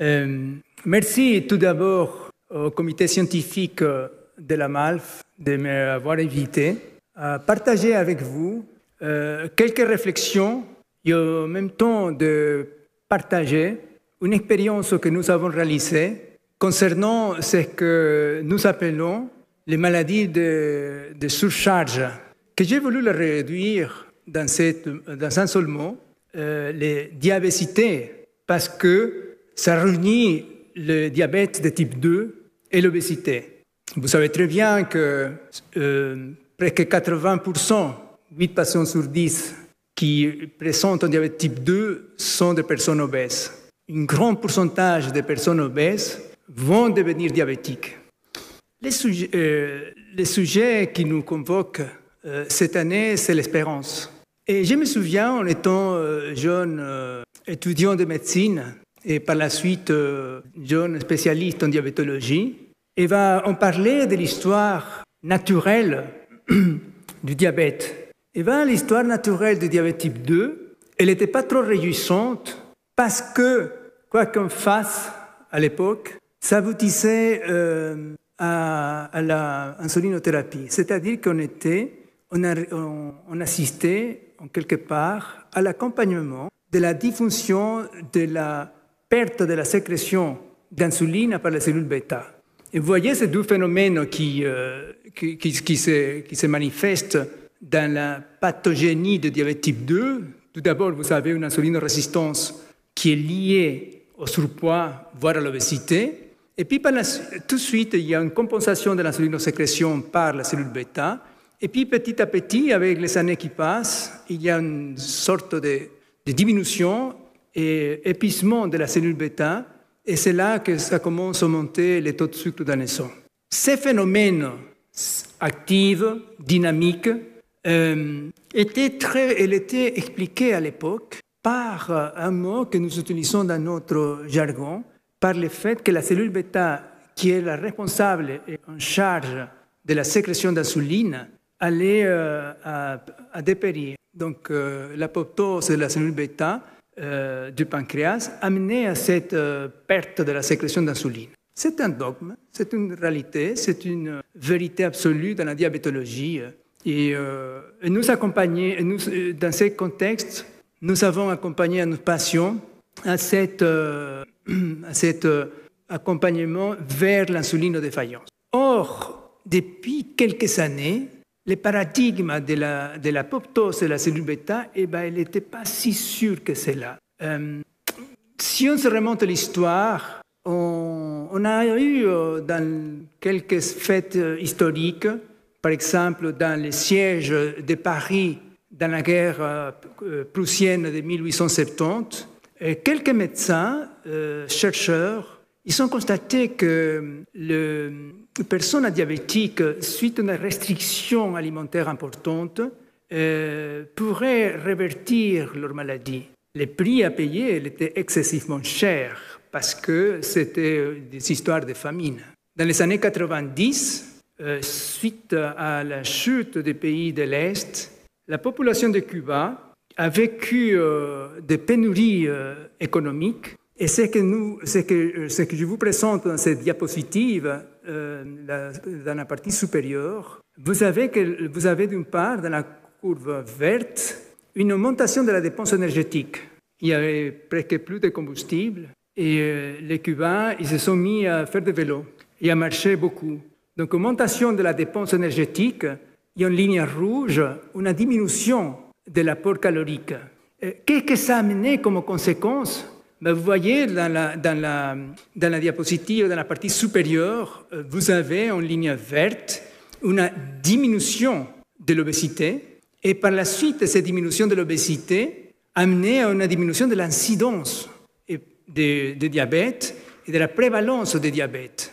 Euh, merci tout d'abord au comité scientifique de la MALF de m'avoir invité à partager avec vous euh, quelques réflexions et en même temps de partager une expérience que nous avons réalisée concernant ce que nous appelons les maladies de, surcharge, que j'ai voulu le réduire dans, un seul mot, euh, les diabécités, parce que ça réunit le diabète de type 2 et l'obésité. Vous savez très bien que euh, près de 80%, 8 patients sur 10 qui présentent un diabète type 2 sont des personnes obèses. Un grand pourcentage des personnes obèses vont devenir diabétiques. Les sujets, euh, qui nous convoquent euh, cette année, c'est l'espérance. Et je me souviens, en étant euh, jeune euh, étudiant de médecine et par la suite euh, jeune spécialiste en diabétologie, et va on parlait de l'histoire naturelle du diabète. Et bien, l'histoire naturelle du diabète type 2, elle n'était pas trop réjouissante parce que, quoi qu'on fasse à l'époque, ça aboutissait euh, à, à la insulinothérapie. C'est-à-dire qu'on était, on assistait en quelque part à l'accompagnement de la diffusion de la perte de la sécrétion d'insuline par les cellules bêta. Et vous voyez ces deux phénomènes qui, euh, qui, qui, se, qui se manifestent dans la pathogénie de diabète type 2. Tout d'abord, vous avez une insulinorésistance qui est liée au surpoids, voire à l'obésité. Et puis, tout de suite, il y a une compensation de l'insulinosécrétion par la cellule bêta. Et puis, petit à petit, avec les années qui passent, il y a une sorte de diminution et épuisement de la cellule bêta. Et c'est là que ça commence à monter les taux de sucre dans le sang. Ces phénomènes actifs, dynamiques, euh, étaient très, elle était expliquée à l'époque par un mot que nous utilisons dans notre jargon, par le fait que la cellule bêta, qui est la responsable et en charge de la sécrétion d'insuline, allait euh, à, à, dépérir. Donc euh, l'apoptose de la cellule bêta euh, du pancréas amenait à cette euh, perte de la sécrétion d'insuline. C'est un dogme, c'est une réalité, c'est une vérité absolue dans la diabétologie. Et, euh, et nous accompagner, nous, dans ce contexte, nous avons accompagné nos patients à, cette, à cet accompagnement vers l'insuline défaillance. Or, depuis quelques années, le paradigme de la, de l'apoptose de la cellule bêta, eh ben, il n'était pas si sûr que c'est là. Euh, si on se remonte à l'histoire, on, a eu euh, dans quelques fêtes historiques, par exemple dans le siège de Paris dans la guerre euh, prussienne de 1870, quelques médecins, euh, chercheurs, ils ont constaté que le, les personnes diabétiques, suite à une restriction alimentaire importante, euh, pourraient révertir leur maladie. Les prix à payer étaient excessivement chers parce que c'était des histoires de famine. Dans les années 90, euh, suite à la chute des pays de l'Est, la population de Cuba a vécu euh, des pénuries euh, économiques et ce que, nous, ce, que, je vous présente dans cette diapositive, euh, dans la partie supérieure, vous avez, d'une part, dans la courbe verte, une augmentation de la dépense énergétique. Il y avait presque plus de combustible et euh, les Cubains, ils se sont mis à faire du vélo et à marcher beaucoup. Donc, augmentation de la dépense énergétique et en ligne rouge, une diminution de l'apport calorique. Qu'est-ce que ça a amené comme conséquence? Vous voyez dans la, diapositive, dans la partie supérieure, vous avez en ligne verte une diminution de l'obésité et par la suite, cette diminution de l'obésité amenait à une diminution de l'incidence de, de, diabète et de la prévalence de diabète.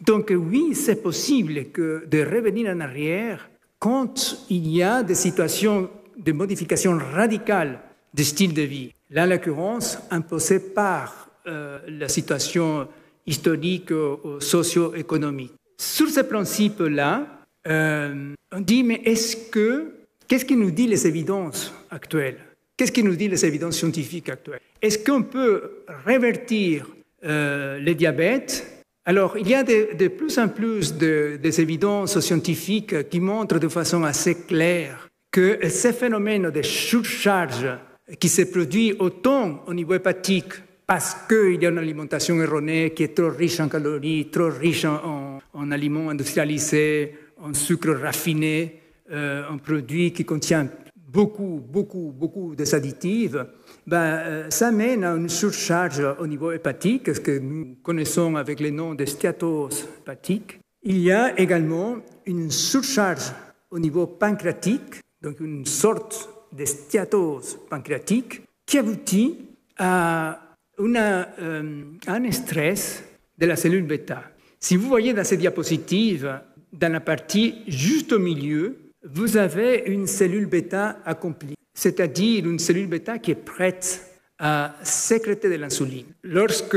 Donc oui, c'est possible de revenir en arrière quand il y a des situations de modification radicale du style de vie. Là, en l'occurrence, imposée par euh, la situation historique ou socio-économique. Sur ce principe-là, euh, on dit, mais est-ce que, qu'est-ce qui nous dit les évidences actuelles? Qu'est-ce qui nous dit les évidences scientifiques actuelles? Est-ce qu'on peut révertir le diabète. Alors, il y a de, plus en plus de, des évidences scientifiques qui montrent de façon assez claire que ces phénomènes de surcharge qui se produit autant au niveau hépatique parce qu'il y a une alimentation erronée qui est trop riche en calories, trop riche en, aliments industrialisés, en sucre raffiné, euh, en produits qui contiennent beaucoup, beaucoup, beaucoup de additifs, ben, euh, ça mène à une surcharge au niveau hépatique, ce que nous connaissons avec le nom de stéatose hépatique. Il y a également une surcharge au niveau pancréatique, donc une sorte de stéatose pancréatique qui aboutit à euh, un stress de la cellule bêta. Si vous voyez dans ces diapositives, dans la partie juste au milieu, vous avez une cellule bêta accomplie, c'est-à-dire une cellule bêta qui est prête à sécréter de l'insuline. Lorsque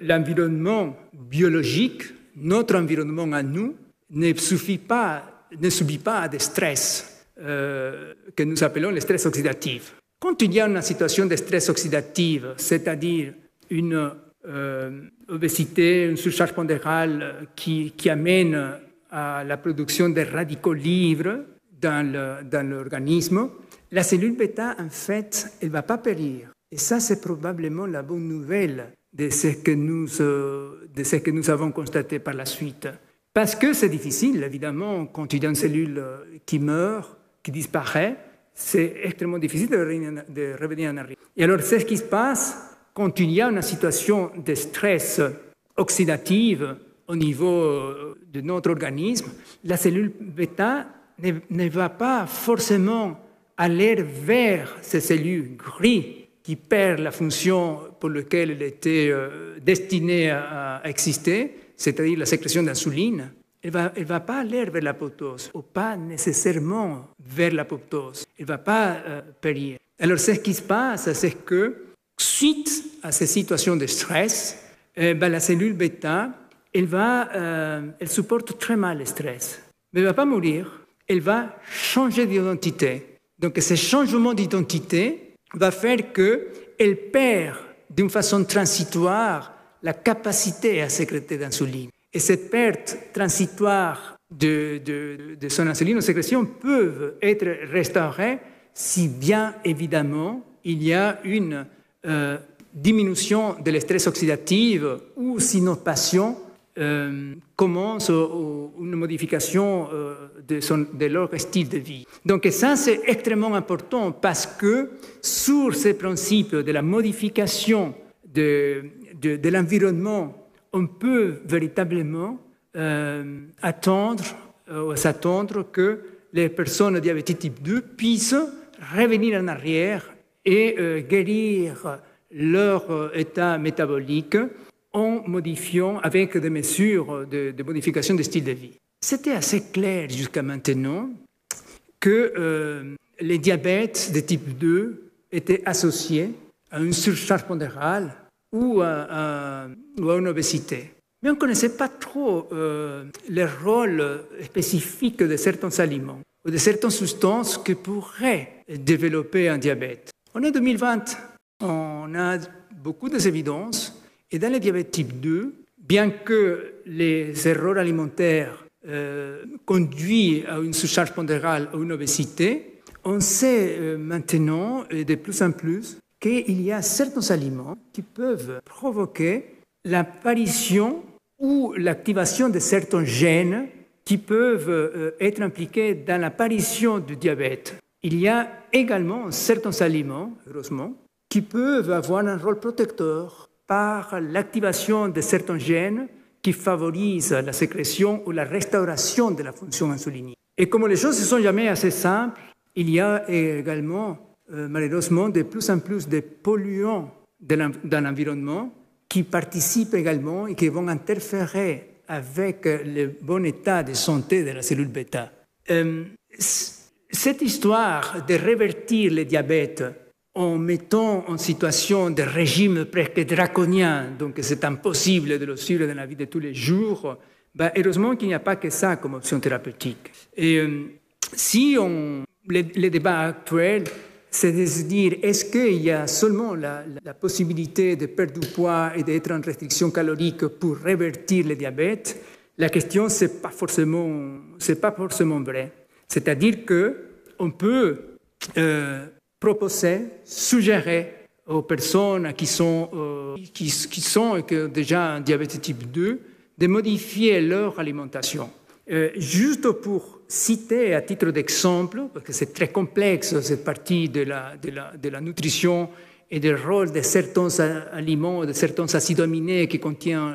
l'environnement biologique, notre environnement à nous, ne ne subit pas à des stress euh, que nous appelons les stress oxydatifs. Quand il y a une situation de stress oxydatif, c'est-à-dire une euh, obésité, une surcharge pondérale qui, amène à la production de radicaux libres dans l'organisme, la cellule bêta, en fait, elle ne va pas périr. Et ça, c'est probablement la bonne nouvelle de ce, que nous, euh, de ce que nous avons constaté par la suite. Parce que c'est difficile, évidemment, quand il y a une cellule qui meurt, qui disparaît, c'est extrêmement difficile de revenir en arrière. Et alors, c'est ce qui se passe quand il y a une situation de stress oxydative au niveau euh, de notre organisme, la cellule bêta ne, va pas forcément aller vers ces cellules grises qui perdent la fonction pour laquelle elle était euh, destinée à, exister, c'est-à-dire la sécrétion d'insuline. Elle va, va pas aller vers l'apoptose, ou pas nécessairement vers l'apoptose. Elle va pas euh, périr. Alors, ce qui se passe, c'est que Suite à ces situations de stress, eh ben, la cellule bêta, elle, va, euh, elle supporte très mal le stress, mais elle ne va pas mourir, elle va changer d'identité. Donc ce changement d'identité va faire qu'elle perd d'une façon transitoire la capacité à sécréter d'insuline. Et cette perte transitoire de, de, de son insuline en sécrétion peut être restaurée si bien évidemment il y a une euh, diminution de l'estress oxydatif ou si notre patient euh, commence une modification euh, de, leur style de vie. Donc ça, c'est extrêmement important parce que sur ces principes de la modification de, de l'environnement, on peut véritablement attendre ou s'attendre que les personnes diabétiques type 2 puissent revenir en arrière et euh, guérir leur euh, état métabolique en modifiant avec des mesures de, modification de style de vie. C'était assez clair jusqu'à maintenant que euh, les diabètes de type 2 étaient associés à une surcharge pondérale ou à, une obésité. Mais on ne connaissait pas trop euh, le rôle spécifique de certains aliments ou de certaines substances qui pourraient développer un diabète. En 2020, on a beaucoup d'évidences et dans le diabète type 2, bien que les erreurs alimentaires euh, conduisent à une surcharge pondérale ou une obésité, on sait euh, maintenant et de plus en plus qu'il y a certains aliments qui peuvent provoquer l'apparition ou l'activation de certains gènes qui peuvent euh, être impliqués dans l'apparition du diabète. Il y a également certains aliments, heureusement, qui peuvent avoir un rôle protecteur par l'activation de certains gènes qui favorisent la sécrétion ou la restauration de la fonction insulinique. Et comme les choses ne sont jamais assez simples, il y a également euh, malheureusement de plus en plus de polluants dans l'environnement qui participent également et qui vont interférer avec le bon état de santé de la cellule bêta. Euh, cette histoire de révertir le diabète en mettant en situation de régime presque draconien, donc c'est impossible de le suivre dans la vie de tous les jours, ben, heureusement qu'il n'y a pas que ça comme option thérapeutique. Et euh, si on, les, débats actuels, c'est de se dire, est-ce qu'il y a seulement la, possibilité de perdre du poids et d'être en restriction calorique pour révertir le diabète? La question, ce n'est pas, forcément, pas vrai. C'est-à-dire qu'on peut euh, proposer, suggérer aux personnes qui sont, euh, qui, sont déjà en diabète type 2 de modifier leur alimentation. Euh, juste pour citer à titre d'exemple, parce que c'est très complexe cette partie de la, nutrition et du rôle de certains aliments, de certains acides aminés qui contiennent,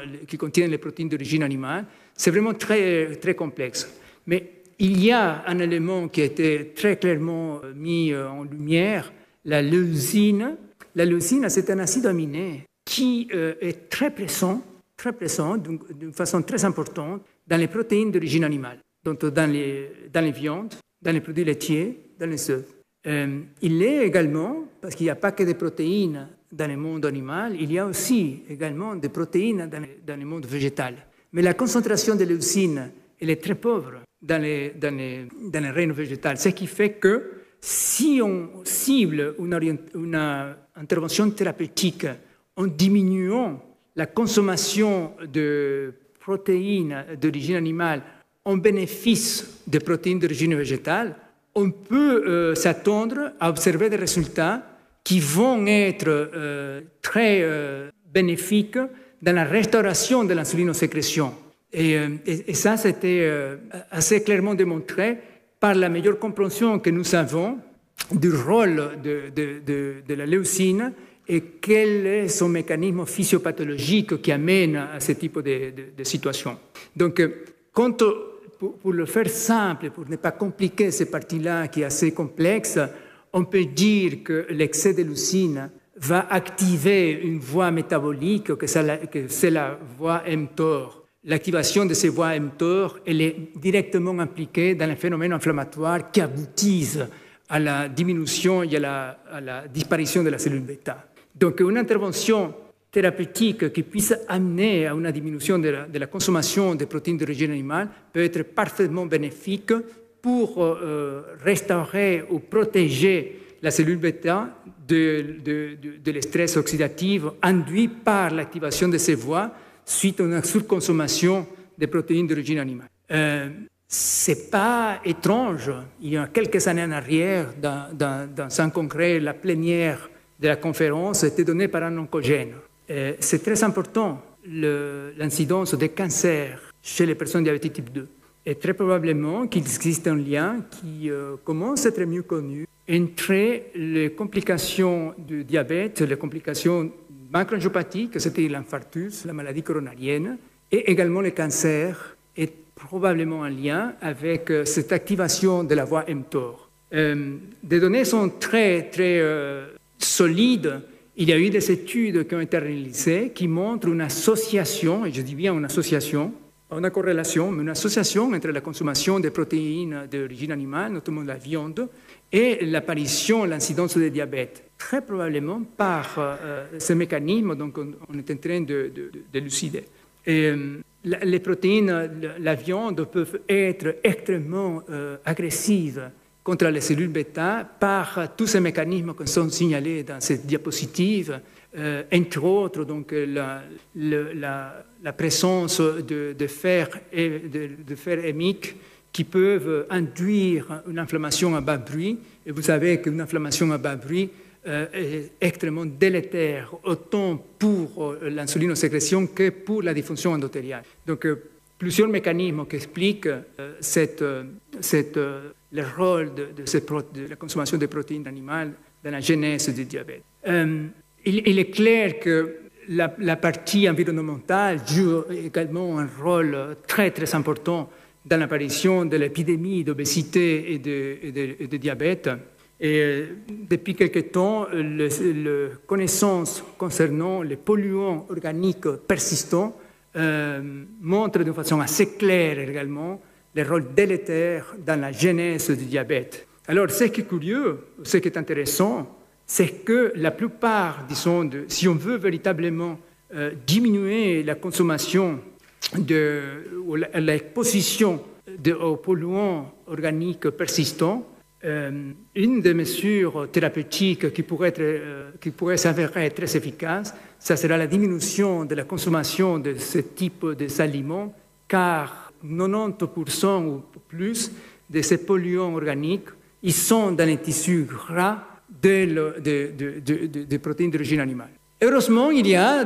les protéines d'origine animale, c'est vraiment très, très complexe. Mais il y a un élément qui a été très clairement mis en lumière, la leucine. La leucine, c'est un acide aminé qui euh, est très présent, très présent, d'une façon très importante, dans les protéines d'origine animale, donc dans les, dans les viandes, dans les produits laitiers, dans les œufs. Euh, il est également, parce qu'il n'y a pas que des protéines dans le monde animal, il y a aussi également des protéines dans, dans le monde végétal. Mais la concentration de leucine, elle est très pauvre dans les, dans les, dans les règnes ce qui fait que si on cible une, une intervention thérapeutique en diminuant la consommation de protéines d'origine animale en bénéfice des protéines d'origine végétale, on peut euh, s'attendre à observer des résultats qui vont être euh, très euh, bénéfiques dans la restauration de l'insulinosécrétion. Et, et, et ça, c'était assez clairement démontré par la meilleure compréhension que nous avons du rôle de, la leucine et quel est son mécanisme physiopathologique qui amène à ce type de, situation? Donc, quand, pour, le faire simple, pour ne pas compliquer cette partie-là qui est assez complexe, on peut dire que l'excès de leucine va activer une voie métabolique, que c'est la, voie mTOR. L'activation de ces voies mTOR, elle est directement impliquée dans les phénomènes inflammatoires qui aboutissent à la diminution et à la, à la disparition de la cellule bêta. Donc une intervention thérapeutique qui puisse amener à une diminution de la, consommation de protéines d'origine animale peut être parfaitement bénéfique pour euh, euh, restaurer ou protéger la cellule bêta de, de, de, de stress oxydatif induit par l'activation de ces voies suite à une surconsommation de protéines d'origine animale. Euh, c'est pas étrange. Il y a quelques années en arrière, dans un congrès, la plénière de la conférence était donnée par un oncogène. C'est très important l'incidence des cancers chez les personnes diabétiques type 2. Et très probablement qu'il existe un lien qui euh, commence à être mieux connu entre les complications du diabète, les complications macroangiopathiques, c'était l'infarctus, la maladie coronarienne, et également les cancers, et probablement un lien avec euh, cette activation de la voie mTOR. Euh, des données sont très, très solide, il y a eu des études qui ont été réalisées qui montrent une association, et je dis bien une association, une corrélation, mais une association entre la consommation de protéines d'origine animale, notamment la viande, et l'apparition, l'incidence de diabète. Très probablement par euh, ce mécanisme, donc on, est en train de, d'élucider. Euh, les protéines, la viande peuvent être extrêmement euh, agressives contre les cellules bêta par tous ces mécanismes qui sont signalés dans cette diapositive, euh, entre autres donc, la, la, présence de, de fer, et, de, de, hémique qui peuvent induire une inflammation à bas bruit. Et vous savez qu'une inflammation à bas bruit euh, est extrêmement délétère, autant pour euh, l'insulinosécrétion que pour la diffusion endothéliale. Donc, plusieurs mécanismes qui expliquent cette, cette le rôle de, la consommation de protéines animales dans la genèse du diabète. Euh, il, est clair que la, partie environnementale joue également un rôle très très important dans l'apparition de l'épidémie d'obésité et de, diabète. Et euh, depuis quelque temps, les connaissances concernant les polluants organiques persistants euh, montrent de façon assez claire également le rôle délétère dans la genèse du diabète. Alors, ce qui est curieux, ce qui est intéressant, c'est que la plupart, disons, de, si on veut véritablement euh, diminuer la consommation de, ou l'exposition aux polluants organiques persistants, Euh, une des mesures thérapeutiques qui pourrait, être, euh, qui pourrait s'avérer très efficace, ça sera la diminution de la consommation de ce type d'aliments, car 90% ou plus de ces polluants organiques, ils sont dans les tissus gras des de, protéines d'origine animale. Heureusement, il y a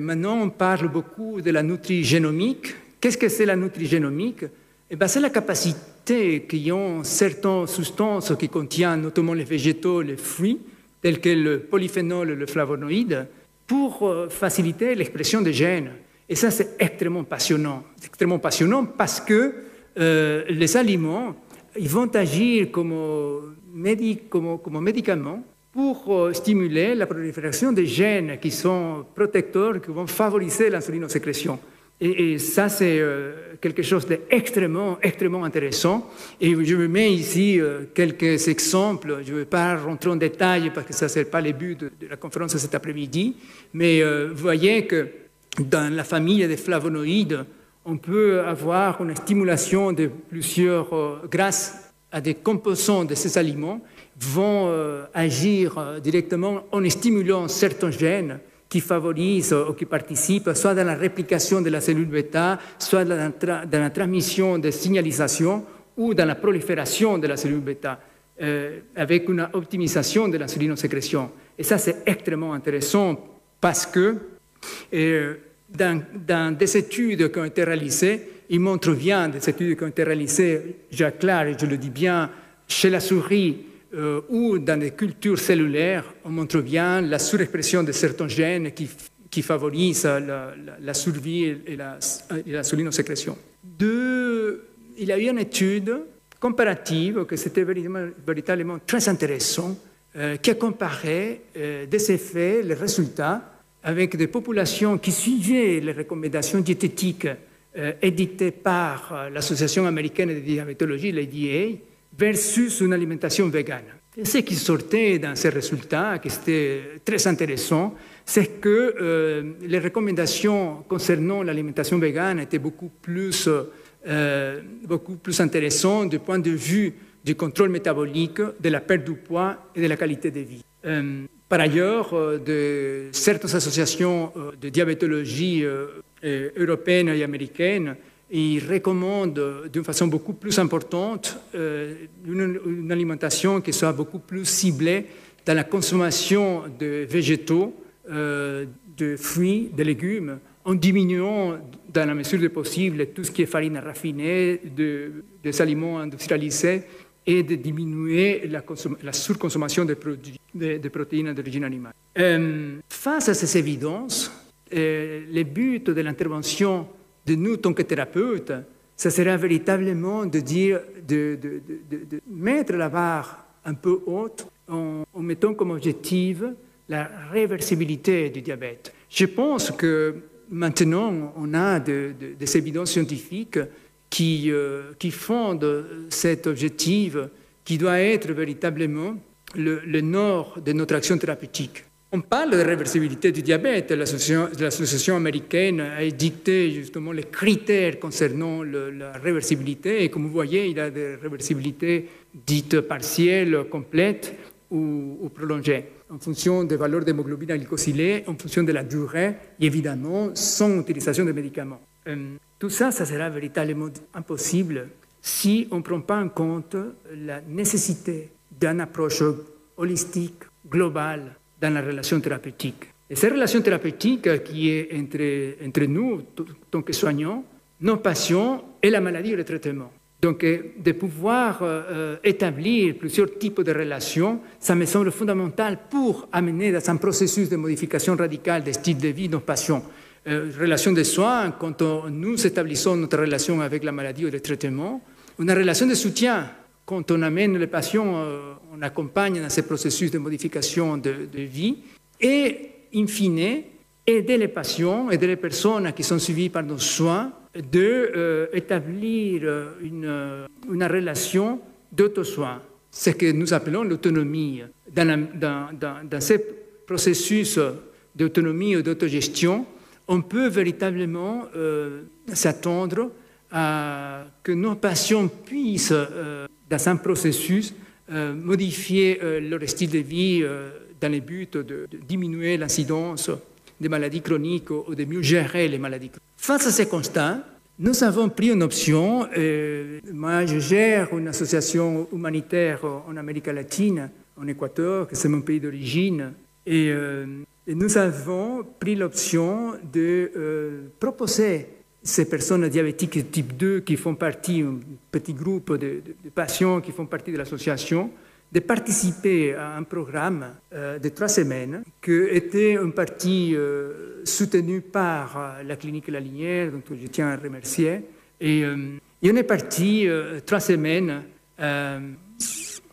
maintenant on parle beaucoup de la nutrigénomique. Qu'est-ce que c'est la nutrigénomique? Eh ben, C'est la capacité qu'ont certaines substances qui contiennent notamment les végétaux, les fruits, tels que le polyphénol et le flavonoïde, pour euh, faciliter l'expression des gènes. Et ça, c'est extrêmement passionnant. C'est extrêmement passionnant parce que euh, les aliments, ils vont agir comme, comme médicaments pour euh, stimuler la prolifération des gènes qui sont protecteurs, qui vont favoriser l'insulinosécrétion. Et, et ça, c'est euh, quelque chose d'extrêmement, extrêmement intéressant. Et je me mets ici euh, quelques exemples. Je ne vais pas rentrer en détail parce que ça, ce n'est pas le but de, la conférence cet après-midi. Mais vous voyez que dans la famille des flavonoïdes, on peut avoir une stimulation de plusieurs, grâce à des composants de ces aliments, vont euh, agir euh, directement en stimulant certains gènes qui favorisent ou qui participent soit dans la réplication de la cellule bêta, soit dans la, transmission de signalisation ou dans la prolifération de la cellule bêta, euh, avec une optimisation de l'insulinosécrétion. Et ça, c'est extrêmement intéressant parce que dans, dans, des études qui ont été réalisées, il montre bien des études qui ont été réalisées, Jacques et je le dis bien, chez la souris, euh, ou dans les cultures cellulaires, on montre bien la surexpression de certains gènes qui, favorisent la, survie et la, et la sécrétion. il y a eu une étude comparative que c'était véritablement, très intéressant, euh, qui a comparé euh, des effets, les résultats, avec des populations qui suivaient les recommandations diététiques éditées par l'Association américaine de diabétologie, l'ADA, versus une alimentation végane. Ce qui sortait dans ces résultats, qui était très intéressant, c'est que euh, les recommandations concernant l'alimentation végane étaient beaucoup plus, euh, beaucoup plus intéressantes du point de vue du contrôle métabolique, de la perte du poids et de la qualité de vie. Euh, par ailleurs, de certaines associations de diabétologie européennes et américaines il recommande d'une façon beaucoup plus importante euh, une, alimentation qui soit beaucoup plus ciblée dans la consommation de végétaux, euh, de fruits, de légumes, en diminuant dans la mesure du possible tout ce qui est farine raffinée, de, des aliments industrialisés et de diminuer la, surconsommation de, produits, de, protéines d'origine animale. Euh, face à ces évidences, le but de l'intervention de nous, tant que thérapeutes, ça sera véritablement de dire, de, mettre la barre un peu haute en, mettant comme objectif la réversibilité du diabète. Je pense que maintenant, on a des évidences scientifiques qui, euh, fondent cet objectif qui doit être véritablement le, nord de notre action thérapeutique. On parle de réversibilité du diabète. L'association américaine a édicté justement les critères concernant la réversibilité. Et comme vous voyez, il y a des réversibilités dites partielles, complètes ou, prolongées, en fonction des valeurs d'hémoglobine glycosylée, en fonction de la durée, et évidemment sans utilisation de médicaments. Euh, tout ça, ça sera véritablement impossible si on ne prend pas en compte la nécessité d'une approche holistique, globale, dans la relation thérapeutique. Et cette relation thérapeutique qui est entre, entre nous, tant que soignants, nos patients et la maladie et le traitement. Donc, euh, de pouvoir euh, établir plusieurs types de relations, ça me semble fondamental pour amener dans un processus de modification radicale des styles de vie de nos patients. Relation de soins, quand nous établissons notre relation avec la maladie ou le traitement, une relation de soutien quand on amène les patients, euh, on accompagne dans ces processus de modification de, vie et, in fine, aider les patients, aider les personnes qui sont suivies par nos soins d'établir euh, une, une, relation d'auto-soin, ce que nous appelons l'autonomie. Dans, dans, dans, dans ces processus d'autonomie ou d'autogestion, on peut véritablement euh, s'attendre à que nos patients puissent dans un processus modifier leur style de vie dans le but de, diminuer l'incidence des maladies chroniques ou de mieux gérer les maladies chroniques. Face à ces constats, nous avons pris une option. moi, je gère une association humanitaire en Amérique latine, en Équateur, c'est mon pays d'origine. Et, nous avons pris l'option de proposer ces personnes diabétiques type 2 qui font partie, un petit groupe de, patients qui font partie de l'association, de participer à un programme euh, de trois semaines qui était une partie euh, soutenue par euh, la clinique La Linière, dont je tiens à remercier. Et, et on est parti trois semaines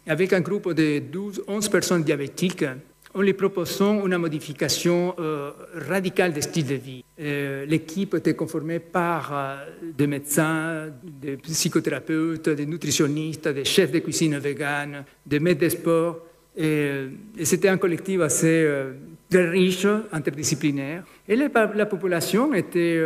avec un groupe de 12, 11 personnes diabétiques en lui proposant une modification euh, radicale de style de vie. Euh, l'équipe était conformée par euh, des médecins, des psychothérapeutes, des nutritionnistes, des chefs de cuisine véganes, des maîtres de sport. Et, c'était un collectif assez riche, interdisciplinaire. Et la, population était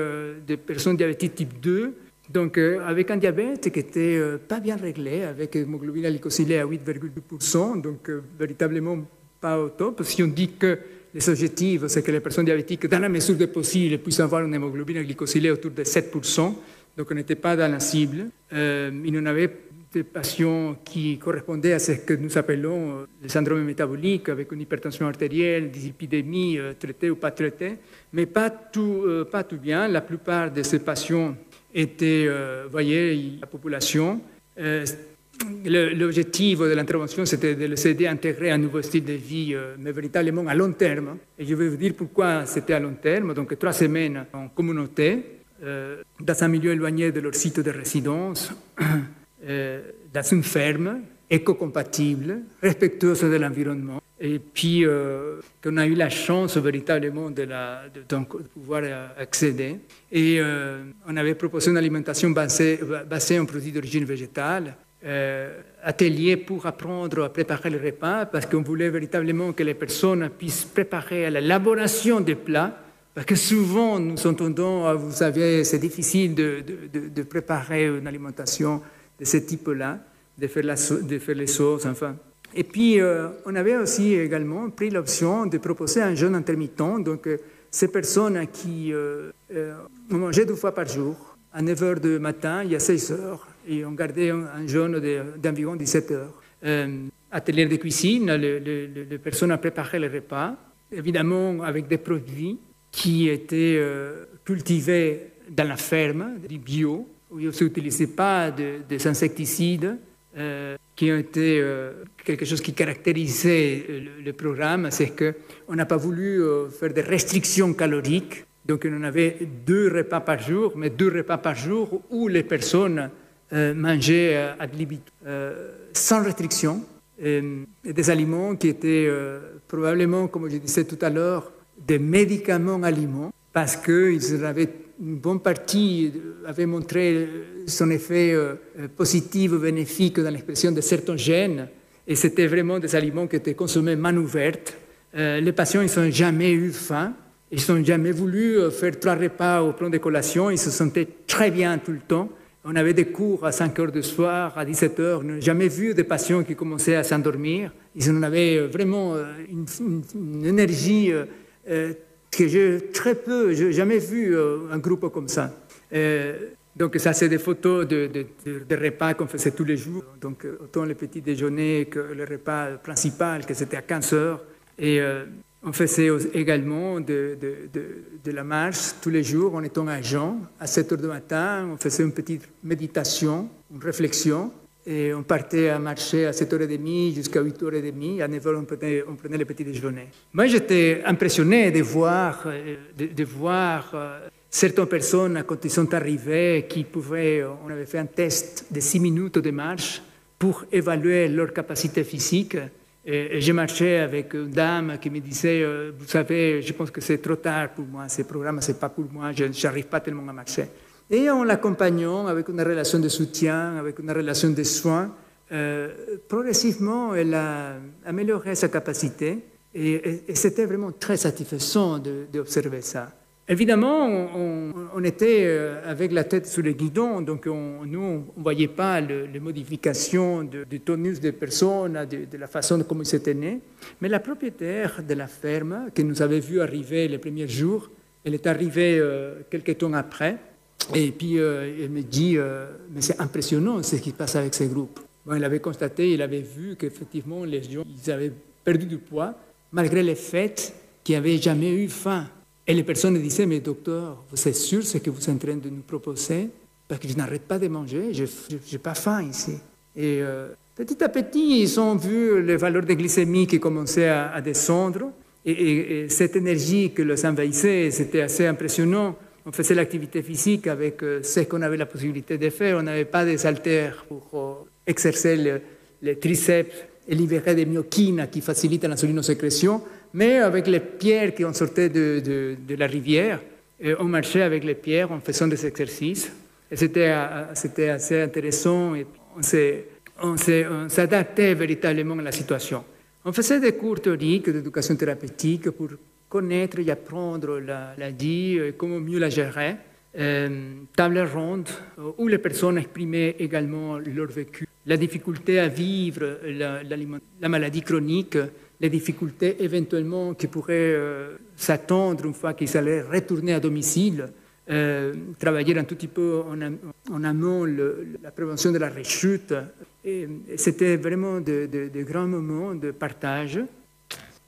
des personnes diabétiques type 2, donc avec un diabète qui n'était pas bien réglé, avec hémoglobine glycosylée à 8,2%, donc véritablement pas au top. Si on dit que les objectifs, c'est que les personnes diabétiques, dans la mesure du possible, puissent avoir une hémoglobine glycosylée autour de 7%, donc on n'était pas dans la cible. Euh, il y en avait des patients qui correspondaient à ce que nous appelons euh, le syndrome métabolique, avec une hypertension artérielle, des épidémies euh, traitées ou pas traitées, mais pas tout, pas tout bien. La plupart de ces patients étaient, voyez, la population. L'objectif de l'intervention, c'était de les aider à intégrer un nouveau style de vie, euh, mais véritablement à long terme. Et je vais vous dire pourquoi c'était à long terme. Donc, trois semaines en communauté, euh, dans un milieu éloigné de leur site de résidence, euh, dans une ferme, éco-compatible, respectueuse de l'environnement. Et puis, qu'on a eu la chance véritablement de, pouvoir accéder. Et on avait proposé une alimentation basée en produits d'origine végétale euh, atelier pour apprendre à préparer le repas, parce qu'on voulait véritablement que les personnes puissent préparer à l'élaboration des plats, parce que souvent nous entendons, ah, vous savez, c'est difficile de, de, préparer une alimentation de ce type-là, de, faire de faire les sauces, enfin. Et puis, euh, on avait aussi également pris l'option de proposer un jeûne intermittent, donc euh, ces personnes qui mangeaient deux fois par jour, à 9 h du matin, il y a 6 heures, et on gardait un, jeûne d'environ 17 heures. Euh, atelier de cuisine, les personnes préparaient les repas, évidemment avec des produits qui étaient euh, cultivés dans la ferme, du bio, où il ne s'utilisait pas de, des insecticides, euh, qui ont été quelque chose qui caractérisait le, programme, c'est qu'on n'a pas voulu faire des restrictions caloriques, donc on avait deux repas par jour, mais deux repas par jour où les personnes manger euh, ad euh, sans restriction, et, des aliments qui étaient probablement, comme je disais tout à l'heure, des médicaments aliments, parce qu'ils avaient une bonne partie avait montré son effet positif bénéfique dans l'expression de certains gènes, et c'était vraiment des aliments qui étaient consommés main ouverte. les patients, ils n'ont jamais eu faim, ils n'ont jamais voulu faire trois repas au plan de collation, ils se sentaient très bien tout le temps. On avait des cours à 5 heures du soir, à 17 heures. On n'a jamais vu des patients qui commençaient à s'endormir. Ils en avaient euh, vraiment euh, une, énergie euh, que j'ai très peu, jamais vu un groupe comme ça. donc ça, c'est des photos de, repas qu'on faisait tous les jours. Donc autant le petit déjeuner que le repas principal, que c'était à 15 heures. Et on faisait également de, la marche tous les jours en étant à Jean. À 7 heures du matin, on faisait une petite méditation, une réflexion. Et on partait à marcher à 7h30 jusqu'à 8h30. À 9h, on prenait, on prenait le petit déjeuner. Moi, j'étais impressionné de voir, euh, de, voir euh, certaines personnes, quand ils sont arrivés, qui pouvaient, on avait fait un test de 6 minutes de marche pour évaluer leur capacité physique. Et, j'ai marché avec une dame qui me disait, euh, vous savez, je pense que c'est trop tard pour moi, ce programme, c'est pas pour moi, je n'arrive pas tellement à marcher. Et en l'accompagnant avec une relation de soutien, avec une relation de soins, euh, progressivement, elle a amélioré sa capacité et, et c'était vraiment très satisfaisant d'observer ça. Évidemment, on, était euh, avec la tête sous le guidon, donc nous, on ne voyait pas les modifications du tonus des personnes, de, la façon dont ils étaient nés. Mais la propriétaire de la ferme, que nous avait vu arriver les premiers jours, elle est arrivée euh, quelques temps après, et puis euh, elle me dit, mais c'est impressionnant ce qui se passe avec ces groupes. Bon, il avait constaté, il avait vu qu'effectivement les gens, ils avaient perdu du poids, malgré le fait qu'ils n'avaient jamais eu faim. Et les personnes disaient, mais docteur, vous êtes sûr ce que vous êtes en train de nous proposer? Parce que je n'arrête pas de manger, je n'ai pas faim ici. Et euh, petit à petit, ils ont vu les valeurs de glycémie qui commençaient à, descendre. Et, cette énergie que les envahissait, c'était assez impressionnant. On faisait l'activité physique avec euh, ce qu'on avait la possibilité de faire. On n'avait pas des haltères pour euh, exercer les triceps et libérer des myokines qui facilitent l'insulinosécrétion mais avec les pierres qui ont sorti de, la rivière, on marchait avec les pierres en faisant des exercices. Et c'était, assez intéressant et on, s'adaptait véritablement à la situation. On faisait des cours théoriques d'éducation thérapeutique pour connaître et apprendre la, la vie et comment mieux la gérer. Euh, table ronde où les personnes exprimaient également leur vécu, la difficulté à vivre la maladie chronique, les difficultés éventuellement qui pourraient euh, s'attendre une fois qu'ils allaient retourner à domicile, euh, travailler un tout petit peu en, amont la prévention de la rechute. C'était vraiment de, grands moments de partage.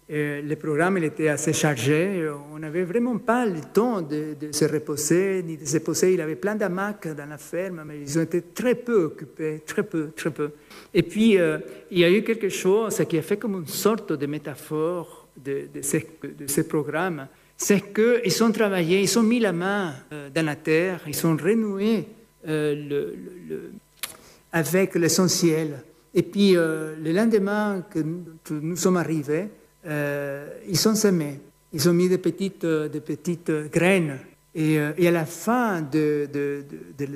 Et le programme était assez chargé. On n'avait vraiment pas le temps de, se reposer ni de se poser. Il avait plein d'amacs dans la ferme, mais ils ont été très peu occupés, très peu, très peu. Et puis, euh, il y a eu quelque chose qui a fait comme une sorte de métaphore de, de, ces, programmes. C'est qu'ils ont travaillé, ils ont mis la main euh, dans la terre, ils ont renoué euh, avec l'essentiel. Et puis, le lendemain que nous, sommes arrivés, ils ont semé, ils ont mis des petites, des petites graines. Et, à la fin de,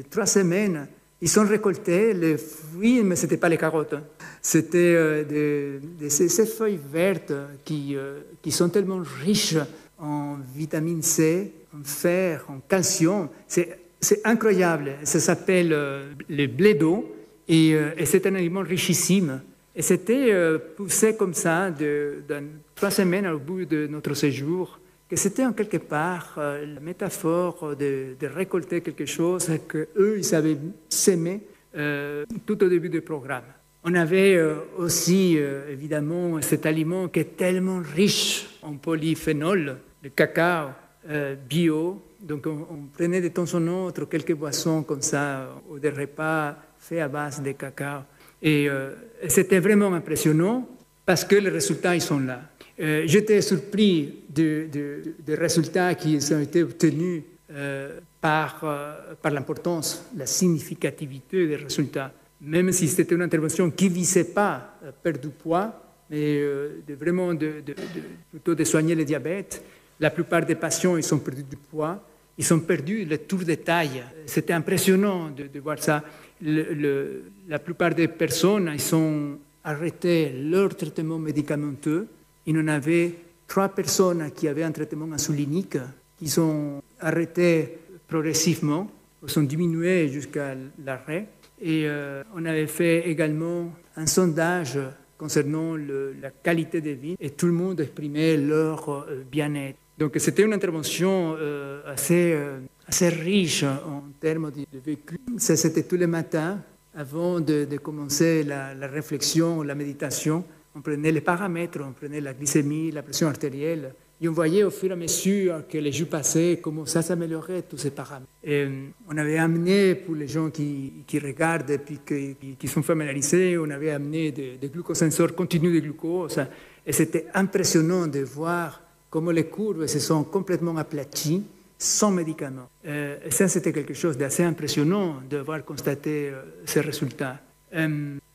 trois semaines, ils ont récolté les fruits, mais ce n'était pas les carottes. Hein. C'était euh, ces, feuilles vertes qui, euh, sont tellement riches en vitamine C, en fer, en calcium. C'est incroyable. Ça s'appelle euh, le blé d'eau et, et c'est un aliment richissime. Et c'était poussé comme ça de, trois semaines au bout de notre séjour que c'était en quelque part euh, la métaphore de, récolter quelque chose que eux ils avaient semé euh, tout au début du programme. On avait euh, aussi évidemment cet aliment qui est tellement riche en polyphénol, le cacao bio. Donc on, prenait de temps en autre quelques boissons comme ça ou des repas faits à base de cacao. Et c'était vraiment impressionnant parce que les résultats ils sont là. Euh, j'étais surpris des résultats qui ont été obtenus euh, par, euh, par l'importance, la significativité des résultats. Même si c'était une intervention qui ne visait pas à perdre du poids, mais de vraiment de, plutôt de soigner le diabète, la plupart des patients ils ont perdu du poids, ils ont perdu le tour de taille. C'était impressionnant de, voir ça. La plupart des personnes ils ont arrêté leur traitement médicamenteux il y en avait trois personnes qui avaient un traitement insulinique, qui sont arrêtées progressivement, sont diminuées jusqu'à l'arrêt. Et euh, on avait fait également un sondage concernant la qualité de vie et tout le monde exprimait leur euh, bien-être. Donc c'était une intervention euh, assez, assez riche en termes de, vécu. Ça, c'était tous les matins avant de, commencer la, la réflexion, la méditation on prenait les paramètres, on prenait la glycémie, la pression artérielle, et on voyait au fur et à mesure que les jours passaient comment ça s'améliorait, tous ces paramètres. Euh, on avait amené, pour les gens qui, regardent et qui, sont familiarisés, on avait amené des, des glucosensors continus de glucose, et c'était impressionnant de voir comment les courbes se sont complètement aplaties sans médicaments. Euh, ça, c'était quelque chose d'assez impressionnant de voir constaté euh, ces résultats.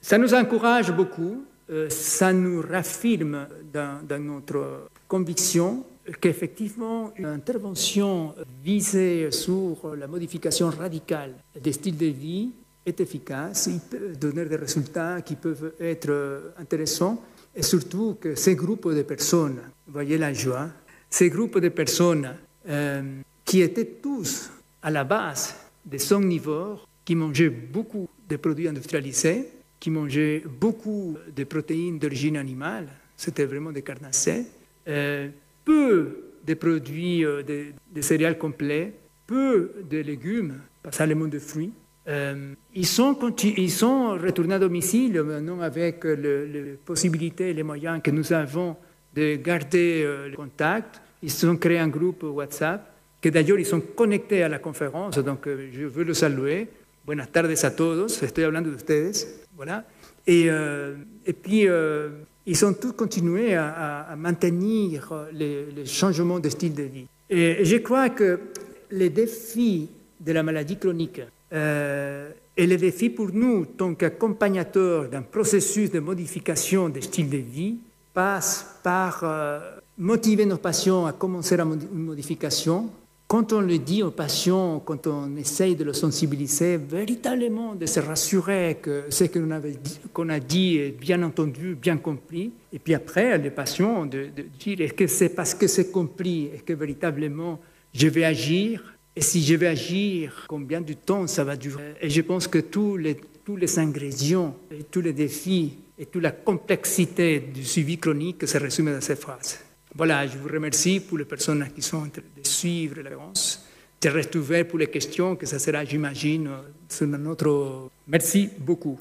ça nous encourage beaucoup euh, ça nous raffirme dans, notre conviction qu'effectivement une intervention visée sur la modification radicale des styles de vie est efficace, il peut donner des résultats qui peuvent être intéressants et surtout que ces groupes de personnes, voyez la joie, ces groupes de personnes euh, qui étaient tous à la base des omnivores qui mangeaient beaucoup de produits industrialisés, qui mangeaient beaucoup de protéines d'origine animale, c'était vraiment des carnacés, euh, peu de produits euh, de, céréales complets, peu de légumes, pas seulement de fruits. Euh, ils, sont, retournés à domicile maintenant avec les possibilités les moyens que nous avons de garder le contact. Ils ont créé un groupe WhatsApp, que d'ailleurs ils sont connectés à la conférence, donc je veux le saluer. Buenas tardes a todos, estoy hablando de ustedes. Voilà. Et, et puis, ils ont tous continué à, maintenir les, changements de style de vie. Et je crois que les défis de la maladie chronique euh, et les défis pour nous, tant qu'accompagnateurs d'un processus de modification de style de vie, passent par euh, motiver nos patients à commencer une modification, quand on le dit aux patients, quand on essaye de le sensibiliser, véritablement de se rassurer que ce qu'on a dit est bien entendu, bien compris. Et puis après, les patients, de, dire est-ce que c'est parce que c'est compris, est-ce que véritablement je vais agir? Et si je vais agir, combien de temps ça va durer? Et je pense que tous les, tous les ingrédients, et tous les défis et toute la complexité du suivi chronique se résument dans cette phrase. Voilà, je vous remercie pour les personnes qui sont en train de suivre la réponse. Je reste ouvert pour les questions, que ça sera, j'imagine, sur notre... Merci beaucoup.